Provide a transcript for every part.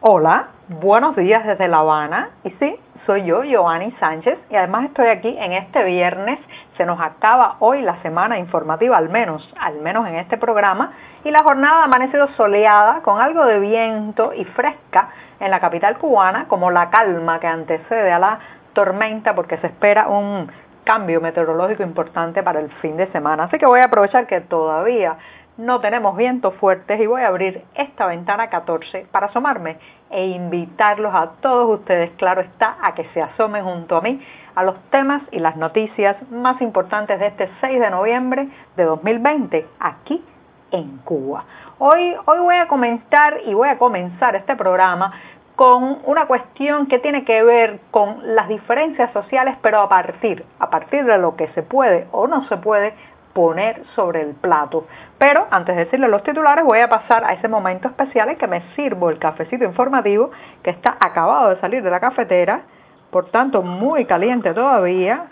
Hola, buenos días desde La Habana. Y sí, soy yo, Giovanni Sánchez, y además estoy aquí en este viernes. Se nos acaba hoy la semana informativa, al menos, al menos en este programa, y la jornada ha amanecido soleada, con algo de viento y fresca en la capital cubana, como la calma que antecede a la tormenta, porque se espera un cambio meteorológico importante para el fin de semana. Así que voy a aprovechar que todavía no tenemos vientos fuertes y voy a abrir esta ventana 14 para asomarme e invitarlos a todos ustedes, claro está, a que se asomen junto a mí a los temas y las noticias más importantes de este 6 de noviembre de 2020 aquí en Cuba. Hoy, hoy voy a comentar y voy a comenzar este programa con una cuestión que tiene que ver con las diferencias sociales, pero a partir, a partir de lo que se puede o no se puede poner sobre el plato. Pero antes de decirle los titulares, voy a pasar a ese momento especial en que me sirvo el cafecito informativo que está acabado de salir de la cafetera, por tanto muy caliente todavía.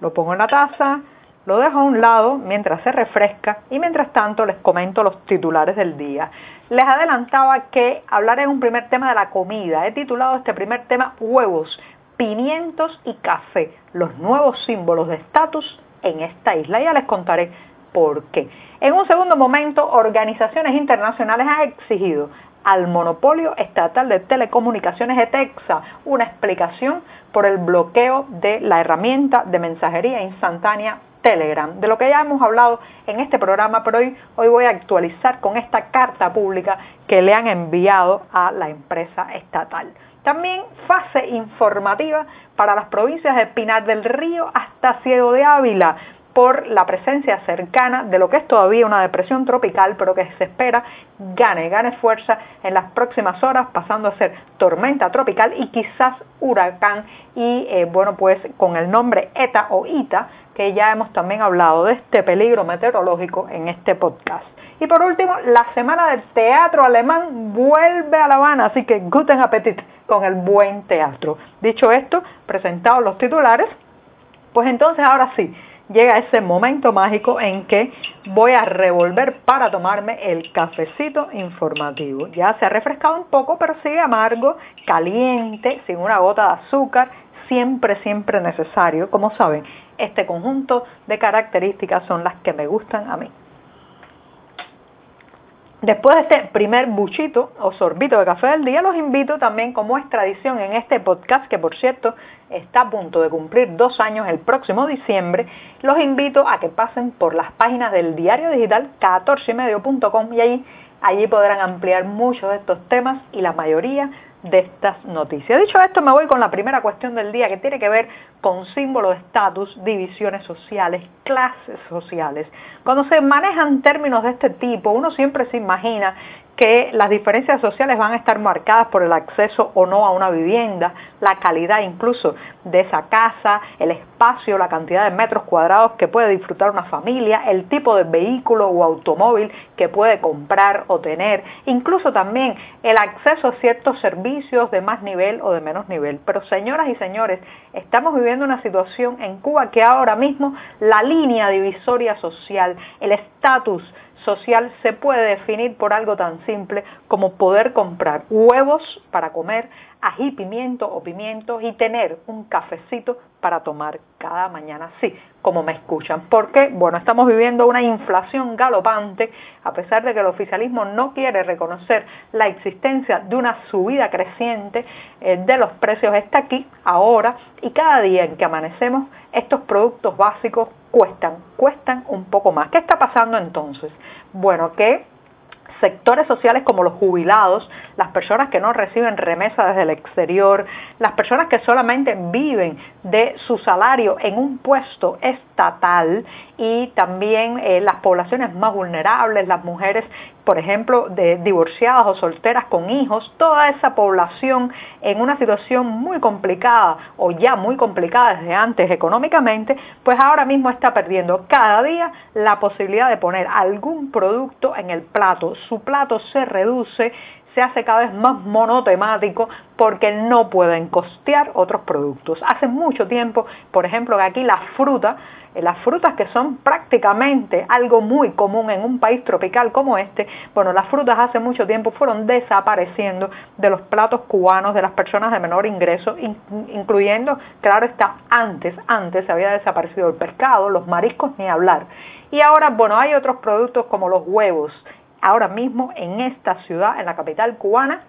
Lo pongo en la taza, lo dejo a un lado mientras se refresca y mientras tanto les comento los titulares del día. Les adelantaba que hablaré en un primer tema de la comida. He titulado este primer tema Huevos, pimientos y café, los nuevos símbolos de estatus en esta isla. Ya les contaré por qué. En un segundo momento, organizaciones internacionales han exigido al monopolio estatal de telecomunicaciones ETEXA una explicación por el bloqueo de la herramienta de mensajería instantánea Telegram, de lo que ya hemos hablado en este programa, pero hoy, hoy voy a actualizar con esta carta pública que le han enviado a la empresa estatal. También fase informativa para las provincias de Pinar del Río hasta Ciego de Ávila por la presencia cercana de lo que es todavía una depresión tropical, pero que se espera gane, gane fuerza en las próximas horas, pasando a ser tormenta tropical y quizás huracán, y eh, bueno, pues con el nombre ETA o ITA, que ya hemos también hablado de este peligro meteorológico en este podcast. Y por último, la Semana del Teatro Alemán vuelve a La Habana, así que guten Appetit con el buen teatro. Dicho esto, presentados los titulares, pues entonces ahora sí, llega ese momento mágico en que voy a revolver para tomarme el cafecito informativo. Ya se ha refrescado un poco, pero sigue amargo, caliente, sin una gota de azúcar, siempre, siempre necesario. Como saben, este conjunto de características son las que me gustan a mí. Después de este primer buchito o sorbito de café del día, los invito también, como es tradición en este podcast, que por cierto está a punto de cumplir dos años el próximo diciembre, los invito a que pasen por las páginas del diario digital 14ymedio.com y allí, allí podrán ampliar muchos de estos temas y la mayoría de estas noticias. Dicho esto, me voy con la primera cuestión del día que tiene que ver con símbolos de estatus, divisiones sociales, clases sociales. Cuando se manejan términos de este tipo, uno siempre se imagina que las diferencias sociales van a estar marcadas por el acceso o no a una vivienda, la calidad incluso de esa casa, el espacio, la cantidad de metros cuadrados que puede disfrutar una familia, el tipo de vehículo o automóvil que puede comprar o tener, incluso también el acceso a ciertos servicios de más nivel o de menos nivel. Pero señoras y señores, estamos viviendo una situación en Cuba que ahora mismo la línea divisoria social, el estatus, social se puede definir por algo tan simple como poder comprar huevos para comer, ají, pimiento o pimientos y tener un cafecito para tomar cada mañana, sí, como me escuchan. Porque, bueno, estamos viviendo una inflación galopante, a pesar de que el oficialismo no quiere reconocer la existencia de una subida creciente eh, de los precios, está aquí, ahora, y cada día en que amanecemos, estos productos básicos cuestan, cuestan un poco más. ¿Qué está pasando entonces? Bueno, que sectores sociales como los jubilados, las personas que no reciben remesa desde el exterior, las personas que solamente viven de su salario en un puesto estatal y también eh, las poblaciones más vulnerables, las mujeres, por ejemplo, de divorciadas o solteras con hijos, toda esa población en una situación muy complicada o ya muy complicada desde antes económicamente, pues ahora mismo está perdiendo cada día la posibilidad de poner algún producto en el plato. Su plato se reduce se hace cada vez más monotemático porque no pueden costear otros productos. Hace mucho tiempo, por ejemplo, que aquí la fruta eh, las frutas que son prácticamente algo muy común en un país tropical como este, bueno, las frutas hace mucho tiempo fueron desapareciendo de los platos cubanos de las personas de menor ingreso, incluyendo, claro está, antes, antes había desaparecido el pescado, los mariscos, ni hablar. Y ahora, bueno, hay otros productos como los huevos. Ahora mismo en esta ciudad, en la capital cubana,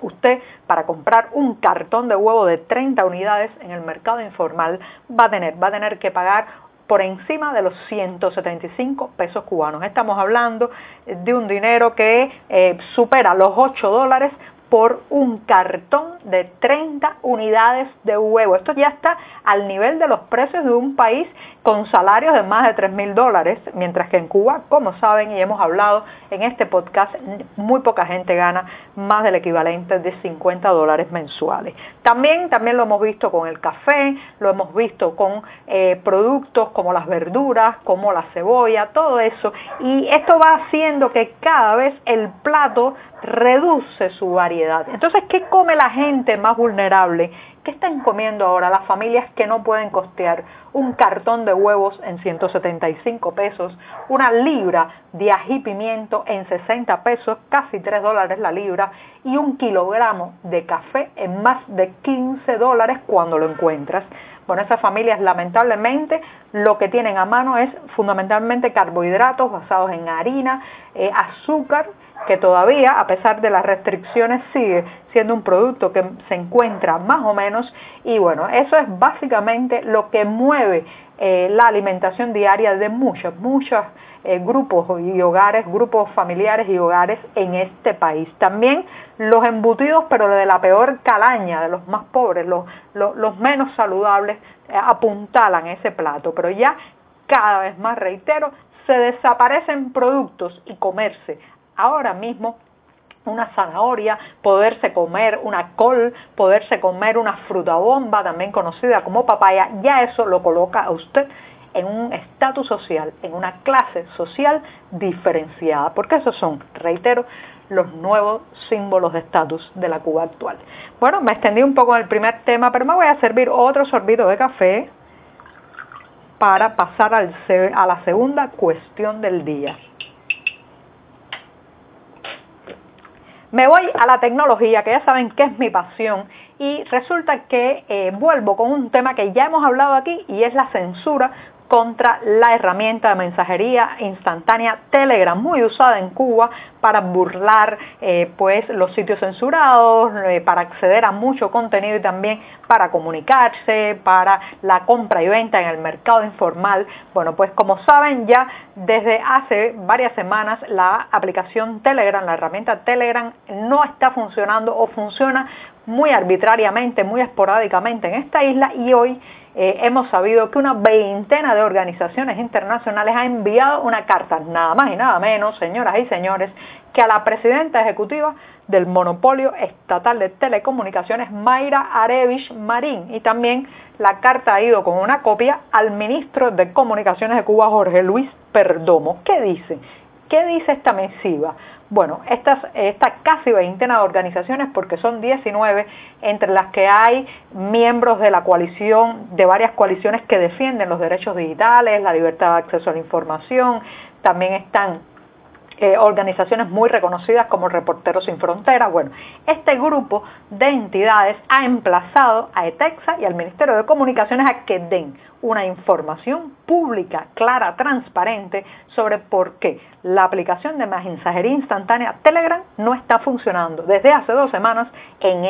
usted para comprar un cartón de huevo de 30 unidades en el mercado informal va a tener, va a tener que pagar por encima de los 175 pesos cubanos. Estamos hablando de un dinero que eh, supera los 8 dólares por un cartón de 30 unidades de huevo. Esto ya está al nivel de los precios de un país con salarios de más de 3 mil dólares, mientras que en Cuba, como saben y hemos hablado en este podcast, muy poca gente gana más del equivalente de 50 dólares mensuales. También, también lo hemos visto con el café, lo hemos visto con eh, productos como las verduras, como la cebolla, todo eso. Y esto va haciendo que cada vez el plato reduce su variedad. Entonces, ¿qué come la gente más vulnerable? ¿Qué están comiendo ahora las familias que no pueden costear un cartón de huevos en 175 pesos, una libra de ají pimiento en 60 pesos, casi 3 dólares la libra, y un kilogramo de café en más de 15 dólares cuando lo encuentras? Bueno, esas familias lamentablemente lo que tienen a mano es fundamentalmente carbohidratos basados en harina, eh, azúcar, que todavía, a pesar de las restricciones, sigue siendo un producto que se encuentra más o menos y bueno, eso es básicamente lo que mueve eh, la alimentación diaria de muchos, muchos eh, grupos y hogares, grupos familiares y hogares en este país. También los embutidos, pero de la peor calaña, de los más pobres, los, los, menos saludables, eh, apuntalan ese plato, pero ya cada vez más, reitero, se desaparecen productos y comerse ahora mismo una zanahoria, poderse comer una col, poderse comer una fruta bomba, también conocida como papaya, ya eso lo coloca a usted en un estatus social, en una clase social diferenciada, porque esos son, reitero, los nuevos símbolos de estatus de la Cuba actual. Bueno, me extendí un poco en el primer tema, pero me voy a servir otro sorbito de café para pasar al, a la segunda cuestión del día. Me voy a la tecnología, que ya saben que es mi pasión, y resulta que eh, vuelvo con un tema que ya hemos hablado aquí y es la censura contra la herramienta de mensajería instantánea Telegram, muy usada en Cuba para burlar eh, pues los sitios censurados, eh, para acceder a mucho contenido y también para comunicarse, para la compra y venta en el mercado informal. Bueno, pues como saben ya desde hace varias semanas la aplicación Telegram, la herramienta Telegram no está funcionando o funciona muy arbitrariamente, muy esporádicamente en esta isla y hoy eh, hemos sabido que una veintena de organizaciones internacionales ha enviado una carta, nada más y nada menos, señoras y señores, que a la presidenta ejecutiva del monopolio estatal de telecomunicaciones, Mayra Arevich Marín, y también la carta ha ido con una copia al ministro de Comunicaciones de Cuba, Jorge Luis Perdomo. ¿Qué dice? ¿Qué dice esta misiva? Bueno, estas, esta casi veintena de organizaciones, porque son 19, entre las que hay miembros de la coalición, de varias coaliciones que defienden los derechos digitales, la libertad de acceso a la información, también están eh, organizaciones muy reconocidas como Reporteros Sin Fronteras. Bueno, este grupo de entidades ha emplazado a ETEXA y al Ministerio de Comunicaciones a que den una información pública, clara, transparente sobre por qué la aplicación de mensajería instantánea Telegram no está funcionando desde hace dos semanas en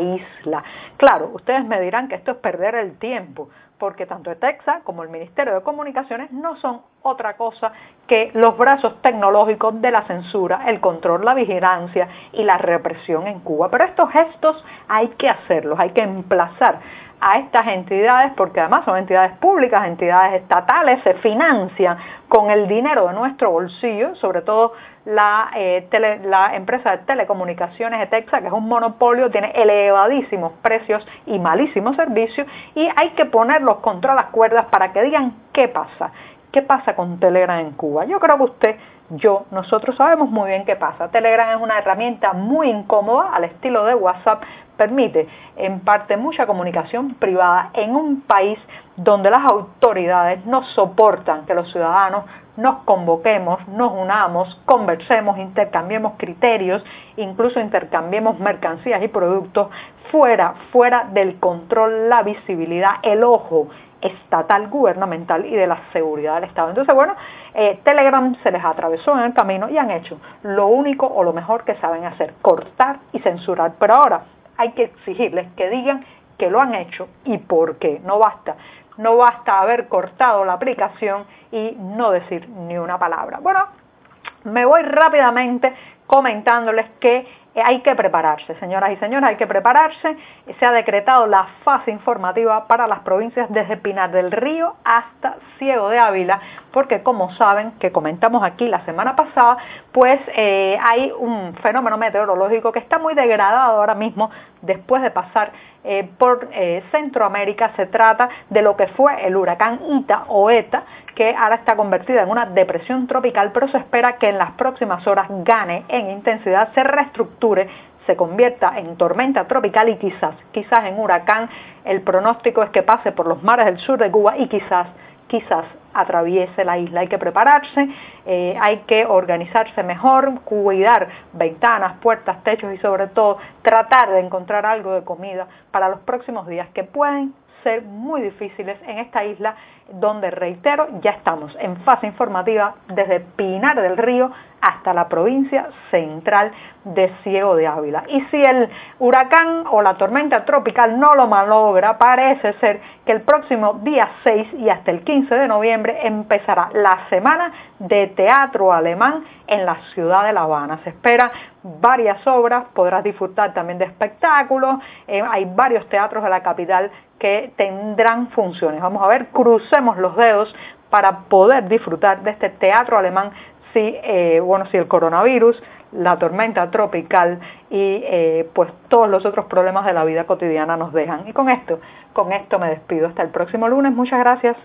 isla. Claro, ustedes me dirán que esto es perder el tiempo, porque tanto ETEXA como el Ministerio de Comunicaciones no son otra cosa que los brazos tecnológicos de la censura, el control, la vigilancia y la represión en Cuba. Pero estos gestos hay que hacerlos, hay que emplazar a estas entidades, porque además son entidades públicas, entidades estatales, se financian con el dinero de nuestro bolsillo, sobre todo la, eh, la empresa de telecomunicaciones ETEXA, que es un monopolio, tiene elevadísimos precios y malísimos servicios, y hay que ponerlos contra las cuerdas para que digan qué pasa ¿qué pasa con Telegram en Cuba? Yo creo que usted, yo, nosotros sabemos muy bien qué pasa. Telegram es una herramienta muy incómoda al estilo de WhatsApp, permite en parte mucha comunicación privada en un país donde las autoridades no soportan que los ciudadanos nos convoquemos, nos unamos, conversemos, intercambiemos criterios, incluso intercambiemos mercancías y productos fuera, fuera del control, la visibilidad, el ojo estatal, gubernamental y de la seguridad del Estado. Entonces, bueno, eh, Telegram se les atravesó en el camino y han hecho lo único o lo mejor que saben hacer, cortar y censurar. Pero ahora hay que exigirles que digan que lo han hecho y por qué. No basta no basta haber cortado la aplicación y no decir ni una palabra. Bueno, me voy rápidamente comentándoles que hay que prepararse, señoras y señores, hay que prepararse. Se ha decretado la fase informativa para las provincias desde Pinar del Río hasta Ciego de Ávila, porque como saben, que comentamos aquí la semana pasada, pues eh, hay un fenómeno meteorológico que está muy degradado ahora mismo después de pasar eh, por eh, Centroamérica. Se trata de lo que fue el huracán Ita o ETA, que ahora está convertida en una depresión tropical, pero se espera que en las próximas horas gane en intensidad, se reestructure se convierta en tormenta tropical y quizás, quizás en huracán. El pronóstico es que pase por los mares del sur de Cuba y quizás, quizás atraviese la isla. Hay que prepararse, eh, hay que organizarse mejor, cuidar ventanas, puertas, techos y sobre todo tratar de encontrar algo de comida para los próximos días que pueden ser muy difíciles en esta isla donde, reitero, ya estamos en fase informativa desde Pinar del Río hasta la provincia central de Ciego de Ávila. Y si el huracán o la tormenta tropical no lo malogra, parece ser que el próximo día 6 y hasta el 15 de noviembre empezará la semana de teatro alemán en la ciudad de La Habana. Se espera varias obras, podrás disfrutar también de espectáculos, eh, hay varios teatros de la capital que tendrán funciones. Vamos a ver, crucemos los dedos para poder disfrutar de este teatro alemán si, eh, bueno, si el coronavirus, la tormenta tropical y eh, pues todos los otros problemas de la vida cotidiana nos dejan. Y con esto, con esto me despido. Hasta el próximo lunes. Muchas gracias.